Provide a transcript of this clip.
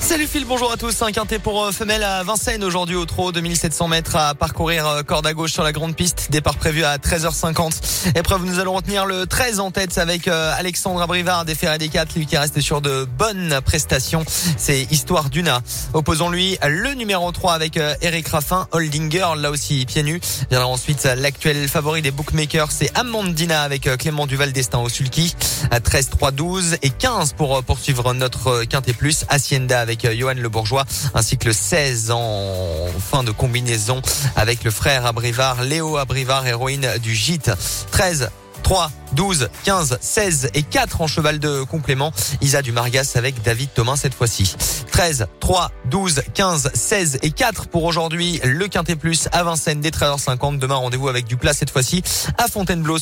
Salut Phil, bonjour à tous. Un quintet pour euh, femelle à Vincennes aujourd'hui au trot, 2700 mètres à parcourir euh, corde à gauche sur la grande piste. Départ prévu à 13h50. Épreuve, nous allons retenir le 13 en tête avec euh, Alexandre Abrivard des Ferré des 4, lui qui reste sur de bonnes prestations. C'est Histoire d'Una. Opposons-lui le numéro 3 avec Eric Raffin, Holding Girl, là aussi pieds nus. Viendra ensuite l'actuel favori des bookmakers, c'est Amandina avec Clément Duval d'Estaing au sulky. À 13, 3, 12 et 15 pour poursuivre notre quintet plus. Hacienda avec euh, Johan Le Bourgeois, ainsi que le 16 en fin de combinaison avec le frère Abrivard, Léo Abrivard, héroïne du gîte. 13 3, 12, 15, 16 et 4 en cheval de complément. Isa du Margas avec David Thomas cette fois-ci. 13, 3, 12, 15, 16 et 4 pour aujourd'hui. Le Quintet Plus à Vincennes dès 13h50. Demain, rendez-vous avec du plat cette fois-ci à Fontainebleau.